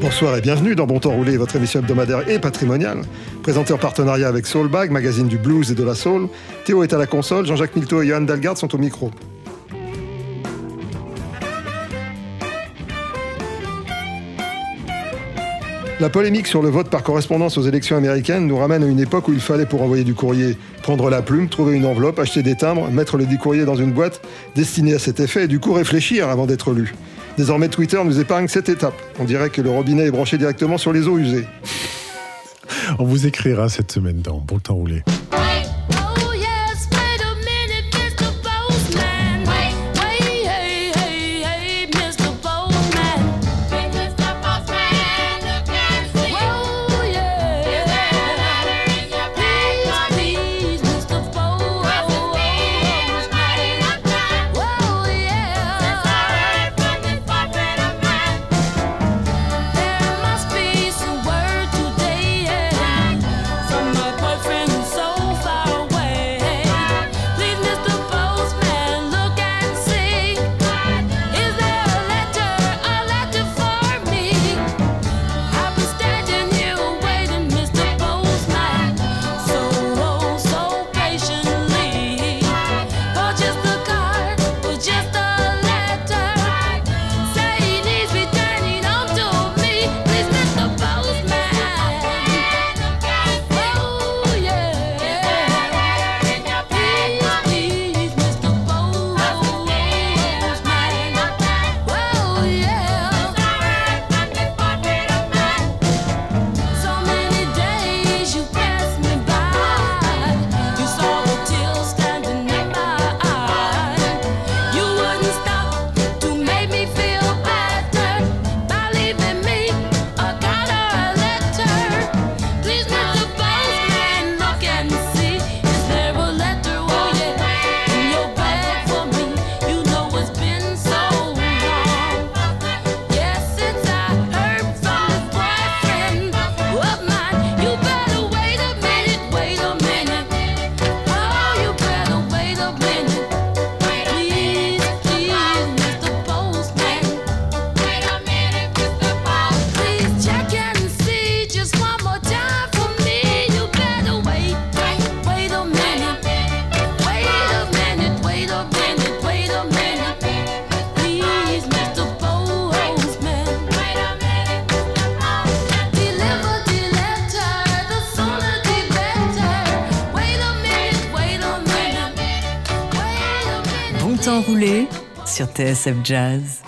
Bonsoir et bienvenue dans Bon Temps Roulé, votre émission hebdomadaire et patrimoniale. Présenté en partenariat avec Soulbag, magazine du blues et de la soul. Théo est à la console, Jean-Jacques Milto et Johan Dalgard sont au micro. La polémique sur le vote par correspondance aux élections américaines nous ramène à une époque où il fallait pour envoyer du courrier prendre la plume, trouver une enveloppe, acheter des timbres, mettre le dit courrier dans une boîte destinée à cet effet et du coup réfléchir avant d'être lu. Désormais Twitter nous épargne cette étape. On dirait que le robinet est branché directement sur les eaux usées. On vous écrira cette semaine dans Bon Temps Roulé. Sur TSF Jazz.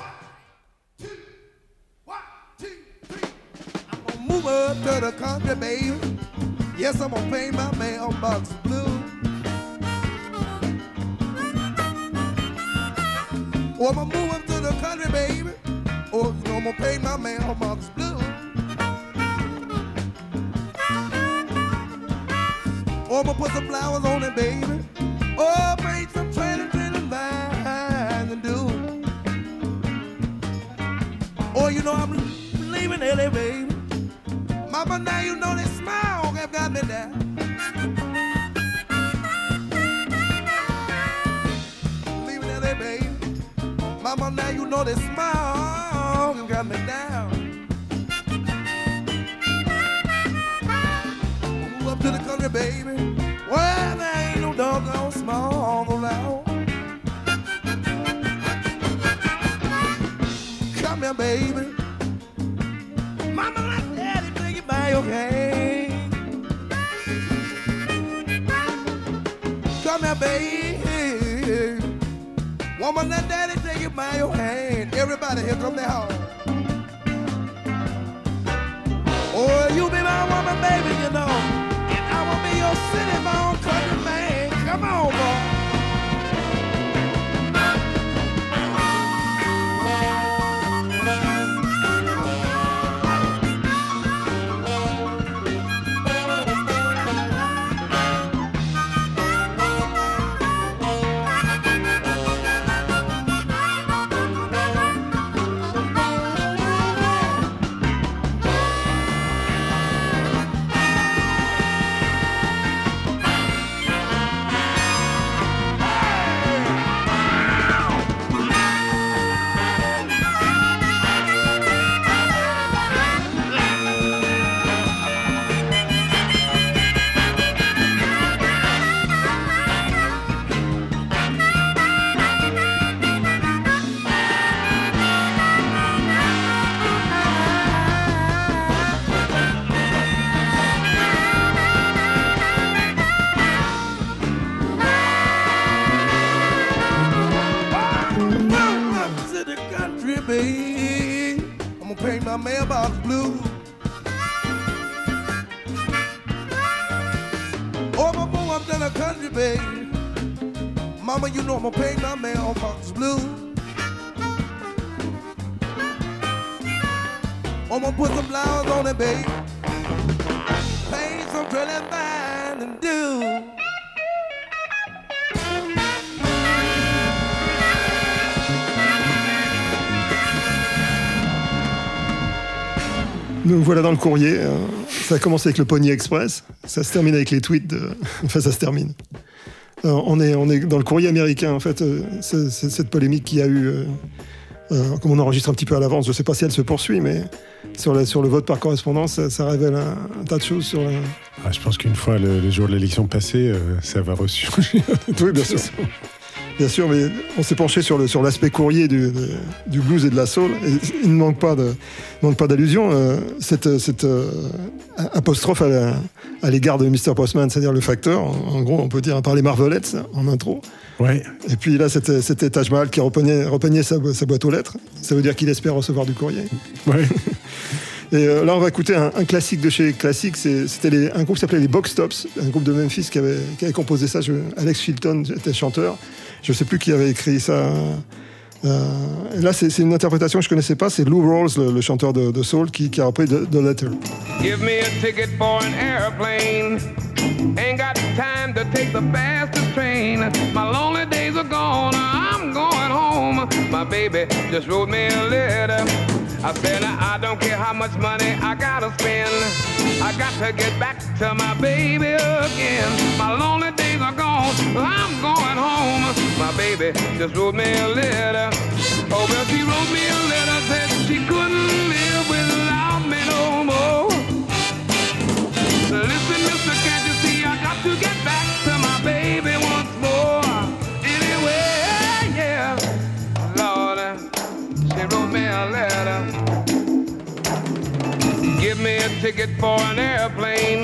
Me down. Move up to the country, baby. There ain't no small. Come here, baby. Mama, let daddy take you by your hand. Come here, baby. Woman, let daddy take you by your hand. Everybody here, come down. Oh, you be my woman, baby, you know. And I will be your city born country voilà dans le courrier. euh, Ça a commencé avec le Pony Express. Ça se termine avec les tweets. De... Enfin, ça se termine. On, est, on est dans le courrier américain, en fait. euh, c'est- c'est cette polémique qui a eu. euh, euh, comme on enregistre un petit peu à l'avance, je ne sais pas si elle se poursuit, mais sur, la- sur le vote par correspondance, ça, ça révèle un, un tas de choses sur la. Ah, je pense qu'une fois le, le jour de l'élection passé, euh, ça va ressurgir. Oui, bien sûr. Bien sûr, mais on s'est penché sur le sur l'aspect courrier du, de- du blues et de la soul. Et il ne manque pas de il manque pas d'allusion. euh, cette cette euh, apostrophe à la- à l'égard de Mr. Postman, c'est-à-dire le facteur. En, en gros, on peut dire par les Marvelettes en intro. Ouais. Et puis là, c'était c'était Taj Mahal qui repeignait, repeignait sa, bo- sa boîte aux lettres. Ça veut dire qu'il espère recevoir du courrier. Ouais. Et euh, là, on va écouter un, un classique de chez Classique. C'était les- un groupe qui s'appelait les Box Tops, un groupe de Memphis qui avait, qui avait composé ça. Je- Alex Chilton était chanteur. Je ne sais plus qui avait écrit ça. Euh, et là, c'est une interprétation que je connaissais pas. C'est Lou Rawls, le, le chanteur de, de soul, qui, qui a repris The Letter. Give me a ticket for an airplane. Ain't got time to take the fastest train. My lonely days are gone. I'm going home. My baby just wrote me a letter. I said, I don't care how much money I gotta spend. I got to get back to my baby again. My lonely days are gone. I'm going home. My baby just wrote me a letter. Oh, well, she wrote me ticket for an airplane.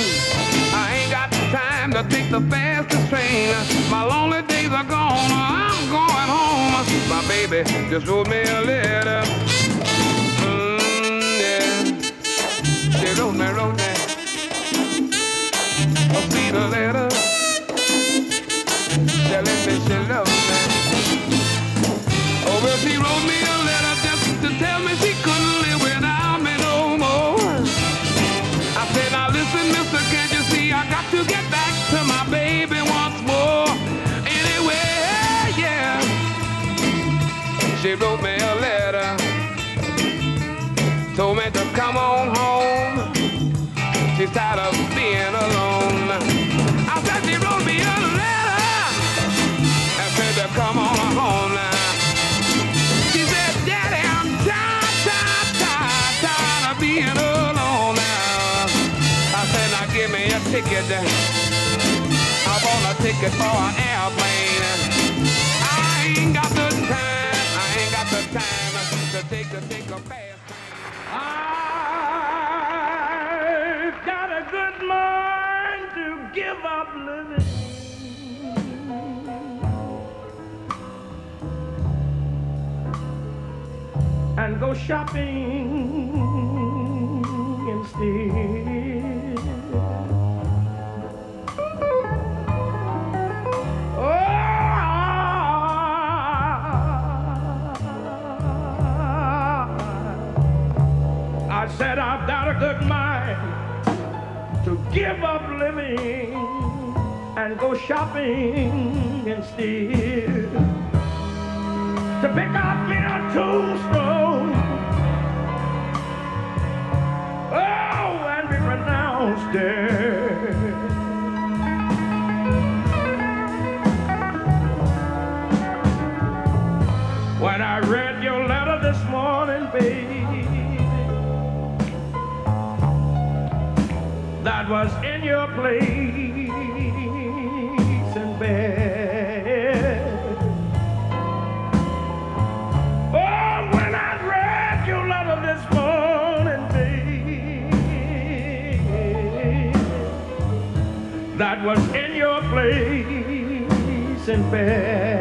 I ain't got time to take the fastest train. My lonely days are gone. I'm going home. My baby just wrote me a letter. Mm, yeah. She wrote me, wrote me a letter. Ticket for an airplane. I ain't got the time, I ain't got the time to take to take a fast I've got a good mind to give up living. And go shopping Got a good mind to give up living and go shopping instead. To pick up me a place in bed. Oh, when I read your letter this morning, baby, that was in your place in bed.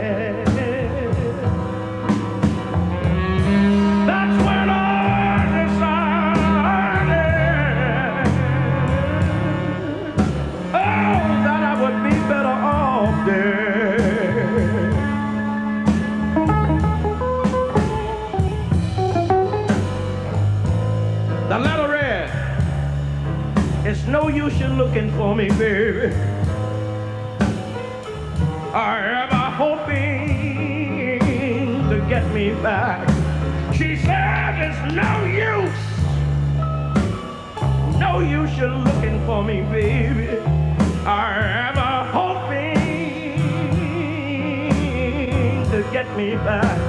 Use looking for me, baby. Or ever hoping to get me back. She said it's no use. No use you looking for me, baby. Or ever hoping to get me back.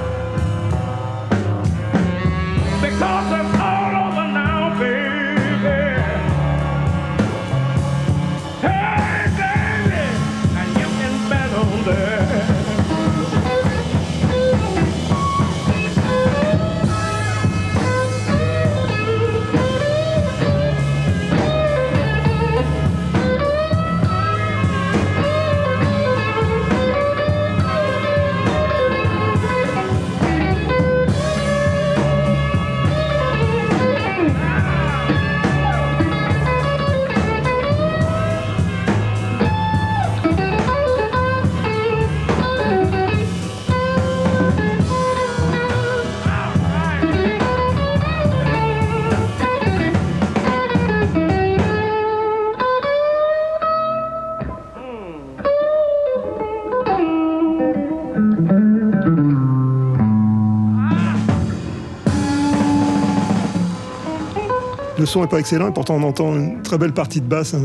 Son est pas excellent, et pourtant on entend une très belle partie de basse, un,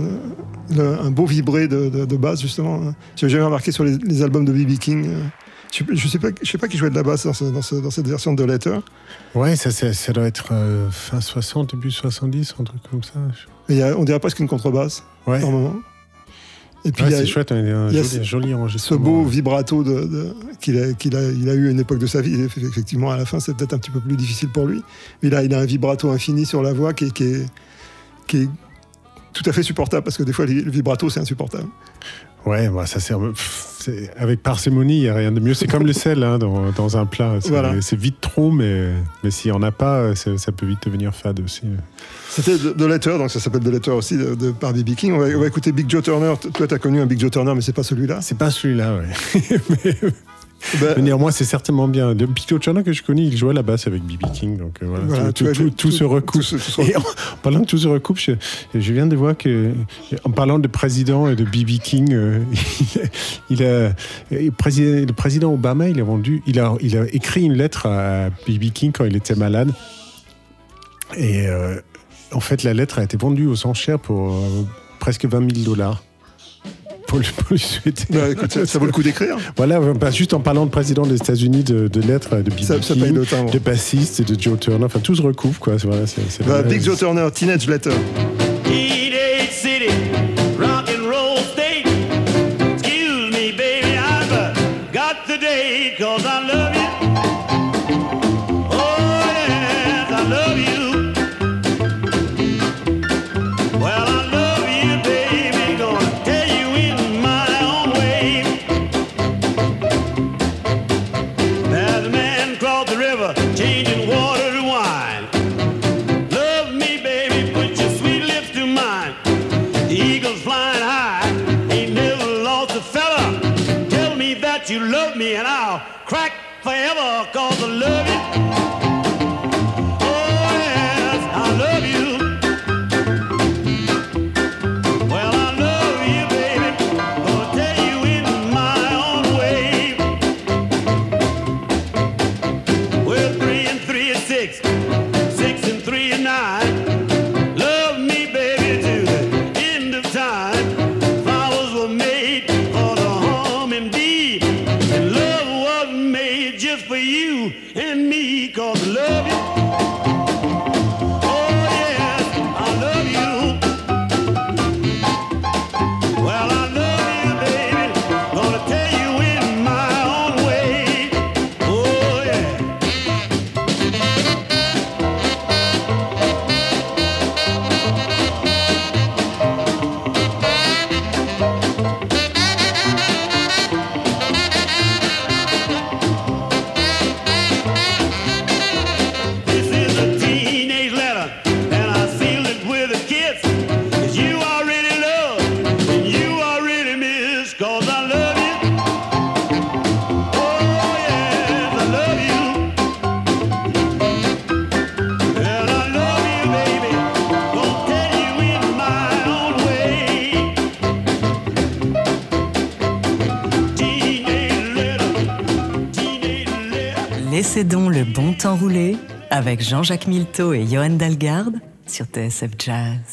le- un beau vibré de, de- de basse justement. J'ai jamais remarqué sur les, les albums de B.B. King. euh, Je, je sais pas, je sais pas qui jouait de la basse dans, ce- dans ce- dans cette version de Letter. Ouais, ça, ça, ça doit être euh, fin 60, début 70, un truc comme ça. Y a- on dirait presque une contrebasse Ouais, moment. Et puis Ouais, c'est chouette, un, un il y a joli, ce- joli ce enregistrement. beau vibrato de, de- qu'il a, qu'il a, il a eu à une époque de sa vie. Et Effectivement, à la fin, c'est peut-être un petit peu plus difficile pour lui. Mais a, il a un vibrato infini sur la voix qui est, qui est, qui est tout à fait supportable parce que des fois, le vibrato, c'est insupportable. Ouais, bah, ça sert. c'est- avec parcimonie, il n'y a rien de mieux. C'est comme le sel hein, dans, dans un plat. C'est Voilà. c'est vite trop, mais, mais s'il n'y en a pas, ça peut vite devenir fade aussi. C'était de Letter, donc ça s'appelle de Letter aussi, de, de- par B.B. King. On va, on va écouter Big Joe Turner. Toi, tu as connu un Big Joe Turner, mais c'est pas celui-là. C'est pas celui-là, ouais. mais, Ben, mais néanmoins, c'est certainement bien. Le Peter Turner que je connais, il jouait la basse avec B.B. King. Donc euh, voilà, Voilà, tout, se recoupe. se- Et en parlant de tout se recoupe, je, je viens de voir que, en parlant de président et de B.B. King, euh, il a, le président, le président Obama, il a vendu, il a, il a écrit une lettre à B.B. King quand il était malade. Et euh, en fait, la lettre a été vendue aux enchères pour euh, presque 20 000 dollars. Pour, lui- pour lui souhaiter. ben, écoute, ça, ça vaut le coup d'écrire. Voilà, bah, juste en parlant de président des États-Unis, de, de lettres, de B.B. Ça, ça King, paye le timbre. de bassiste, de Joe Turner, enfin tout se recouvre quoi. C'est voilà, c'est- c'est vraiment- Big Joe Turner, Teenage Letter. Avec Jean-Jacques Milteau et Johan Dalgarde sur TSF Jazz.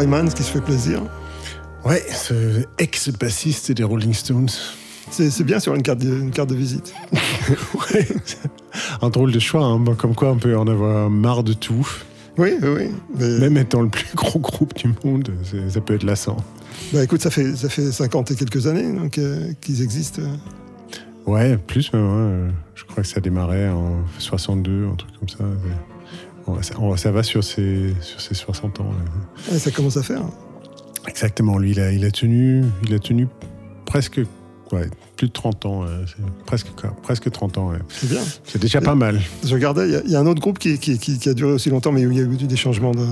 Wyman, ce qui se fait plaisir. Ouais, ce ex-bassiste des Rolling Stones. C'est bien sur une carte de, une carte de visite. ouais. Un drôle de choix, hein. Comme quoi on peut en avoir marre de tout. Oui, oui. Mais- Même étant le plus gros groupe du monde, ça peut être lassant. Bah écoute, ça fait, ça fait 50 et quelques années donc, euh, qu'ils existent. Ouais, plus même. ouais. Je crois que ça démarrait en 62, un truc comme ça. Ouais, ça, on- ça va sur ses, sur ses 60 ans. ouais. Ça commence à faire. Exactement, lui, il a, il a tenu, il a tenu presque, ouais, plus de 30 ans, euh, c'est presque, quoi, presque 30 ans. ouais. C'est bien. C'est déjà pas mal. Je regardais, il y a- il y, a un autre groupe qui, qui- qui- qui a duré aussi longtemps, mais où il y a eu des changements. De...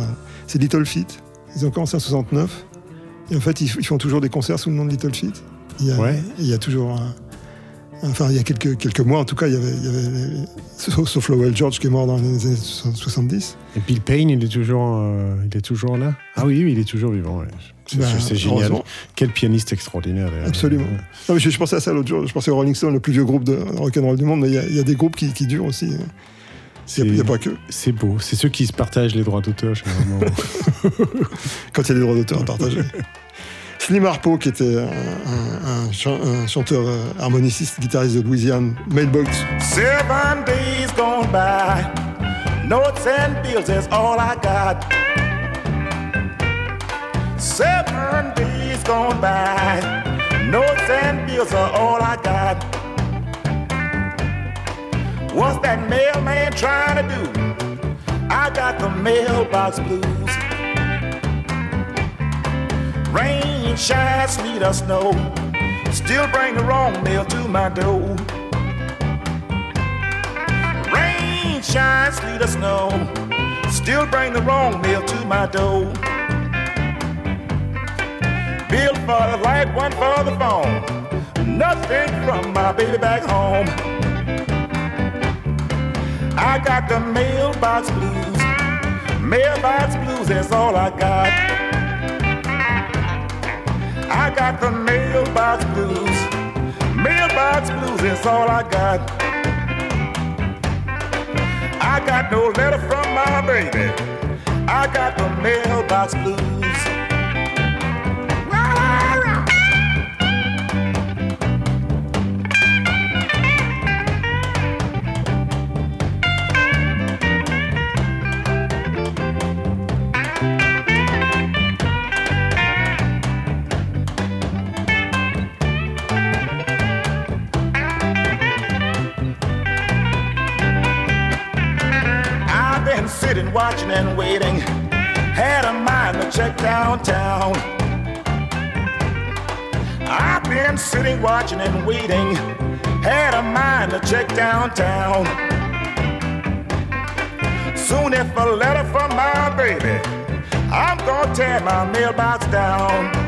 C'est Little Feat. Ils ont commencé en 69. Et en fait, ils, ils font toujours des concerts sous le nom de Little Feat. Il y a, Ouais. il y a toujours un- Enfin, il y a quelques, quelques mois, en tout cas, il y avait, il y avait sauf, sauf Lowell George qui est mort dans les années 70. Et Bill Payne, il est toujours, euh, il est toujours là? Ah oui, oui, il est toujours vivant. ouais. C'est Bah, génial. Quel pianiste extraordinaire. Absolument. Non, mais je, je pensais à ça l'autre jour. Je pensais au Rolling Stone, le plus vieux groupe de rock'n'roll du monde, mais il y a, il y a des groupes qui, qui durent aussi. Il n'y a, pas que. C'est beau. C'est ceux qui se partagent les droits d'auteur, généralement. Quand il y a des droits d'auteur à partager. Slim Harpo, qui était un, un- un chan- un chanteur euh, harmoniciste, guitariste de Louisiane, Mailbox. Seven days gone by, Notes and bills is all I got. Seven days gone by. Notes and bills are all I got. What's that mailman trying to do? I got the mailbox blues. Rain, shine, sleet, or snow. Still bring the wrong mail to my door. Rain, shine, sleet, or snow. Still bring the wrong mail to my door. Bill for the light, one for the phone. Nothing from my baby back home. I got the mailbox blues. Mailbox blues, that's all I got. I got the mailbox blues. Mailbox blues, that's all I got. I got no letter from my baby. I got the mailbox blues. Sitting, watching, and waiting. Had a mind to check downtown. Soon, if a letter from my baby, I'm gonna tear my mailbox down.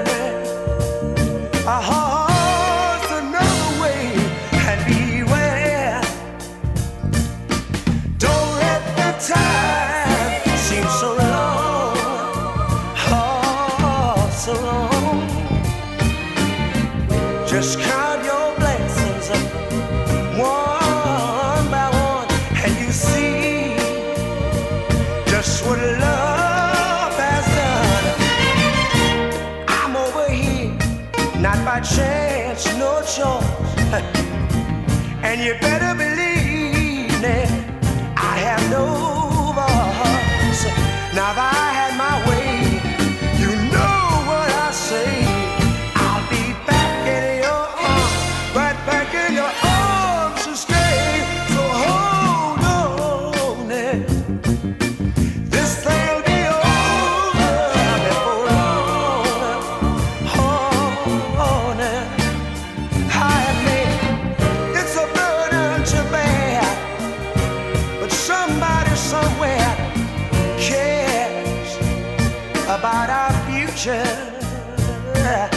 Now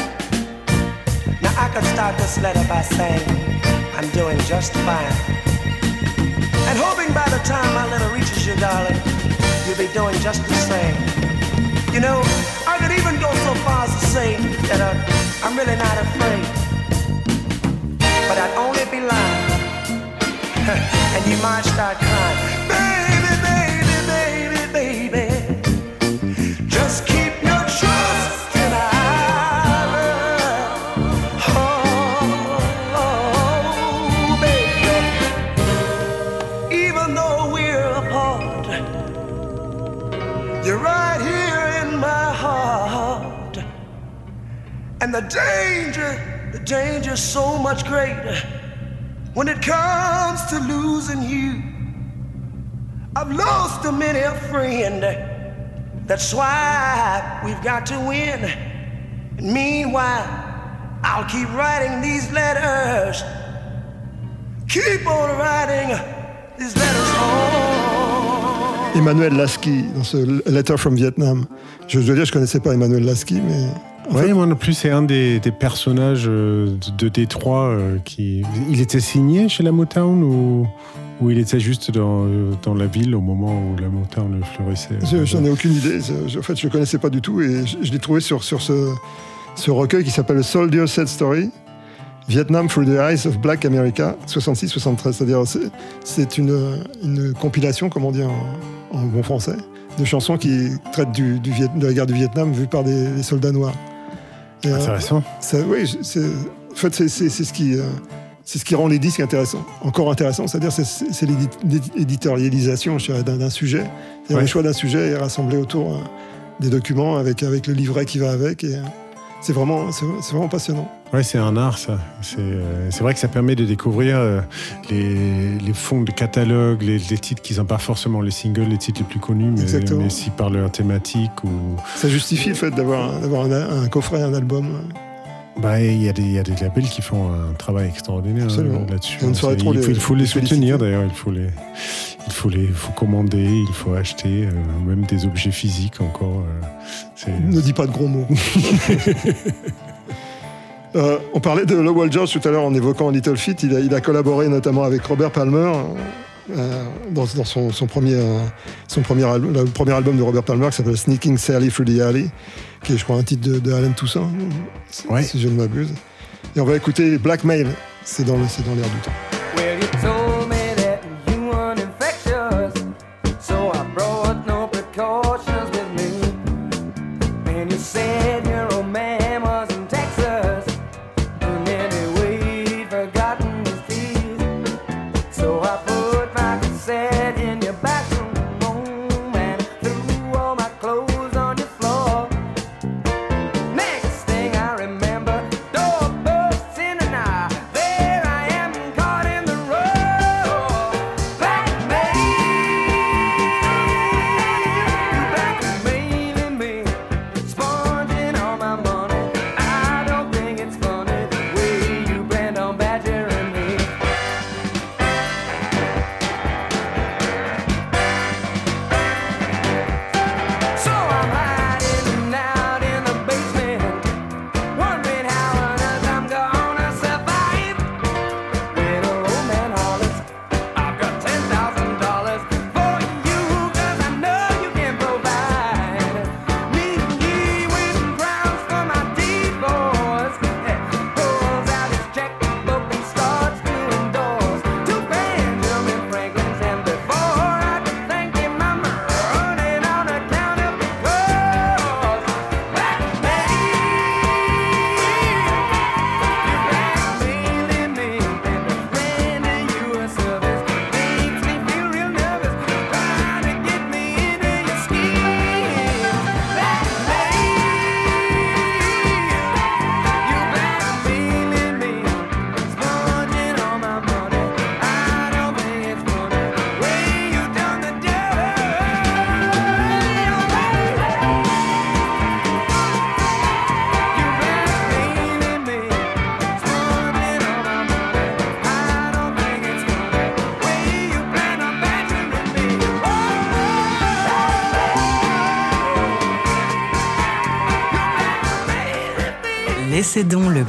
I could start this letter by saying I'm doing just fine. And hoping by the time my letter reaches you, darling, you'll be doing just the same. You know, I could even go so far as to say that uh, I'm really not afraid. But I'd only be lying. and you might start crying. The danger, the danger's so much greater when it comes to losing you. I've lost a many a friend. That's why we've got to win. And meanwhile, I'll keep writing these letters. Keep on writing these letters home. Emmanuel Lasky dans ce Letter from Vietnam. Je dois dire, je connaissais pas Emmanuel Lasky, mais fait, moi non plus, c'est un des, des personnages euh, de, Détroit euh, qui. Il était signé chez la Motown ou, ou il était juste dans, euh, dans la ville au moment où la Motown fleurissait je- j'en ai aucune idée. Je- en fait, je le connaissais pas du tout et je, je l'ai trouvé sur, sur ce, ce recueil qui s'appelle Soldier Sad Story. Vietnam Through the Eyes of Black America, 66-73. C'est-à-dire, c'est- une, une compilation, comment dire en, en bon français, de chansons qui traitent du, du Viet- de la guerre du Vietnam vue par des, des soldats noirs. Euh, Intéressant. ça, oui, c'est- en fait, c'est c'est- c'est ce qui. euh, c'est ce qui rend les disques intéressants, encore intéressants, c'est-à-dire c'est- c'est c'est l'édi- l'éditorialisation d'un sujet, C'est-à-dire Ouais. le choix d'un sujet et rassemblé autour euh, des documents avec, avec le livret qui va avec. et, C'est vraiment, c'est vraiment passionnant. Ouais, c'est un art, ça. C'est euh, c'est vrai que ça permet de découvrir euh, les, les fonds de catalogue, les, les titres qui sont pas forcément les singles, les titres les plus connus, mais, Exactement. mais si par leur thématique ou. Ça justifie le fait d'avoir d'avoir un, un coffret, un album. Bah, il y, a des- il y a des labels qui font un travail extraordinaire euh, là-dessus. Il, faut, les- il faut les les soutenir d'ailleurs, il faut les, il faut les, faut commander, il faut acheter, euh, même des objets physiques encore. euh, Ne dis pas de gros mots. Euh, on parlait de Lowell George tout à l'heure en évoquant Little Feat. Il a, il a collaboré notamment avec Robert Palmer dans, dans son, son premier, euh, son premier, al- le premier album de Robert Palmer qui s'appelle Sneaking Sally Through the Alley, qui est, je crois, un titre de, de Alan Toussaint, si- Ouais. si je ne m'abuse. Et on va écouter Blackmail. C'est dans le- c'est dans l'air du temps.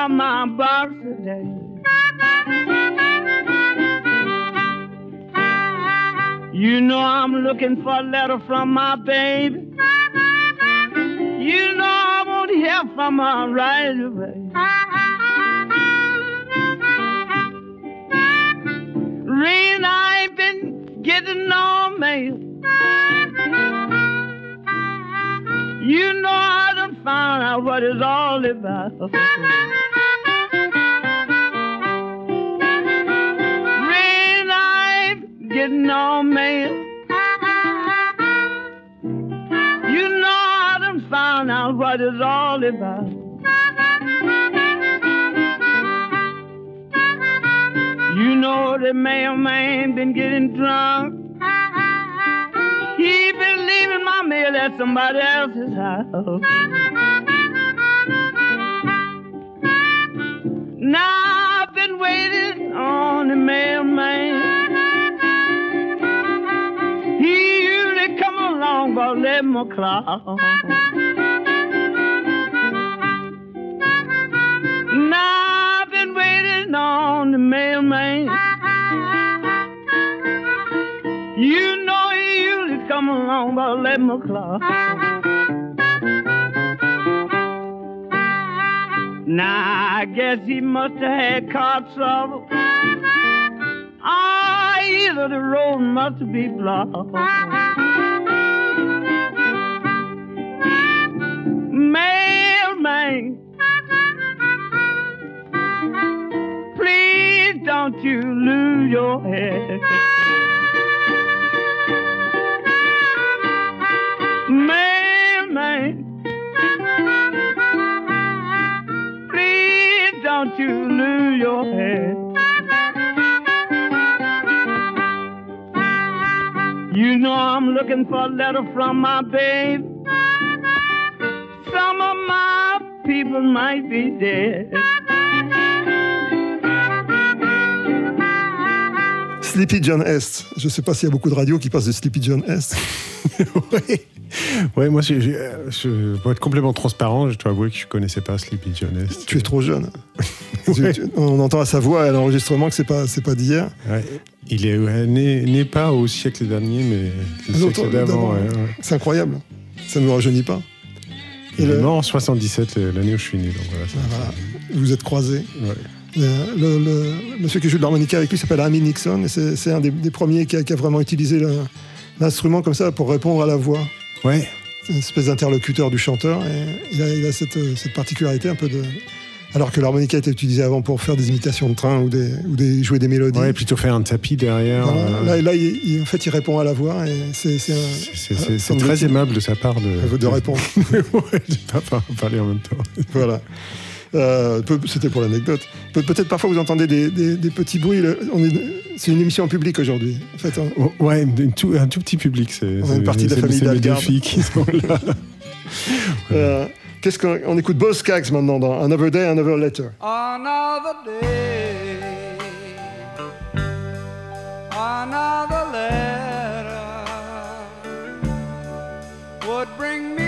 By my box today. You know I'm looking for a letter from my baby. You know I won't hear from her right away. Reason I ain't been getting no mail. You know I done found out what it's all about. Getting all mail. You know I done found out what it's all about. You know the mailman been getting drunk. He been leaving my mail at somebody else's house. Now I've been waiting on the mailman. 11 o'clock. Now I've been waiting on the mailman. You know he usually come along about 11 o'clock. Now I guess he must have had car trouble. Ah, either the road must be blocked. Mailman, please don't you lose your head. Mailman, please don't you lose your head. You know I'm looking for a letter from my babe. People might be dead. Sleepy John Est. Je sais pas s'il y a beaucoup de radios qui passent de Sleepy John Est. ouais. Ouais, moi, euh, je, pour être complètement transparent, je dois avouer que je connaissais pas Sleepy John Est. Tu es trop jeune. Tu- tu- on entend à sa voix à l'enregistrement que c'est pas, c'est pas d'hier. Ouais. Il est ouais, né, né pas au siècle dernier, mais le L'autre, siècle d'avant. d'avant, ouais, ouais. C'est incroyable. Ça ne nous rajeunit pas. Il Et est le- mort en 77, le- l'année où je suis né. Donc voilà, Voilà. Vous êtes croisés. Ouais. Euh, Le, le- monsieur qui joue de l'harmonica avec lui s'appelle Amy Nixon et c'est un des, des premiers qui a, qui a vraiment utilisé l'instrument comme ça pour répondre à la voix. Ouais. C'est une espèce d'interlocuteur du chanteur et il a, il a cette, cette particularité un peu de. Alors que l'harmonica était utilisé avant pour faire des imitations de train ou, des, ou des, jouer des mélodies. Ouais, plutôt faire un tapis derrière. Voilà. euh, Là, là, il, il- en fait, il répond à la voix et c'est très aimable de sa part de, de répondre. ouais, pas par- parler en même temps. Voilà. Euh, C'était pour l'anecdote. Pe- Peut-être parfois vous entendez des, des- des petits bruits. C'est une émission en public aujourd'hui. En fait, hein. Oh, Ouais, une tout- un tout petit public. C'est une partie de la famille d'Algarve. filles qui sont là. Euh, Qu'est-ce qu'on on écoute maintenant dans Another Day, Another Letter. Another day, another letter would bring me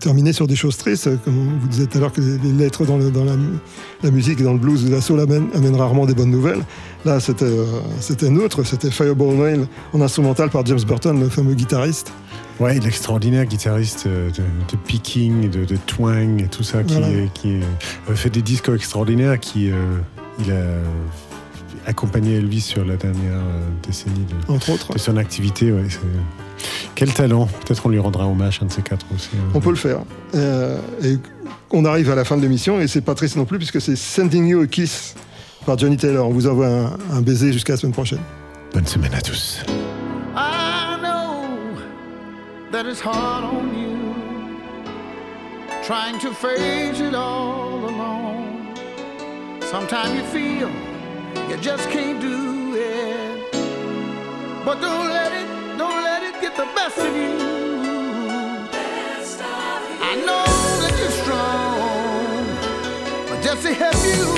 terminer sur des choses tristes, comme vous disiez tout à l'heure que les lettres dans, le- dans la, mu- la musique et dans le blues de la soul amènent, amènent rarement des bonnes nouvelles. Là, c'était euh, autre, c'était Fireball Nail en instrumental par James Burton, le fameux guitariste. Ouais, l'extraordinaire guitariste euh, de, de picking, de, de twang et tout ça, qui, Voilà. qui euh, fait des disques extraordinaires, qui euh, il a accompagné Elvis sur la dernière décennie de, Entre autres. de son activité. Ouais, Quel talent Peut-être on lui rendra hommage, un de ces quatre aussi. hein. On peut le faire. Euh, et on arrive à la fin de l'émission et c'est pas triste non plus puisque c'est Sending You a Kiss par Johnny Taylor. On vous envoie un, un baiser jusqu'à la semaine prochaine. Bonne semaine à tous. I know that it's hard on you, trying to face it all alone. Sometimes you feel you just can't do it, but don't let let it get the best of you. I know that you're strong, but just to help you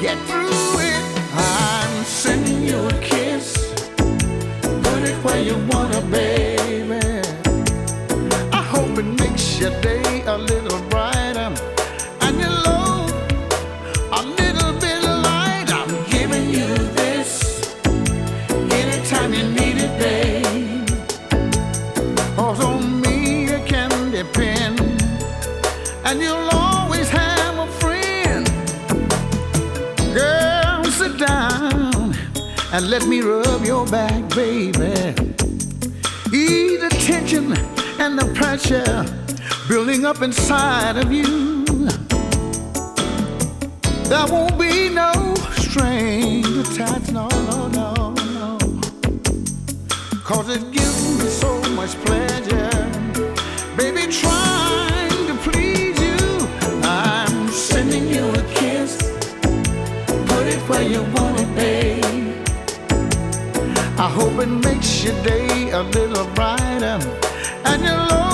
get through it, I'm sending you a kiss. Put it where you wanna, baby. I hope it makes your day and let me rub your back, baby. Ease the tension and the pressure building up inside of you. There won't be no strings attached, no, no, no, no. Cause it gives me so much pleasure. Baby, trying to please you. I'm sending you a kiss. Put it where you want it, babe. Hope it makes your day a little brighter. And your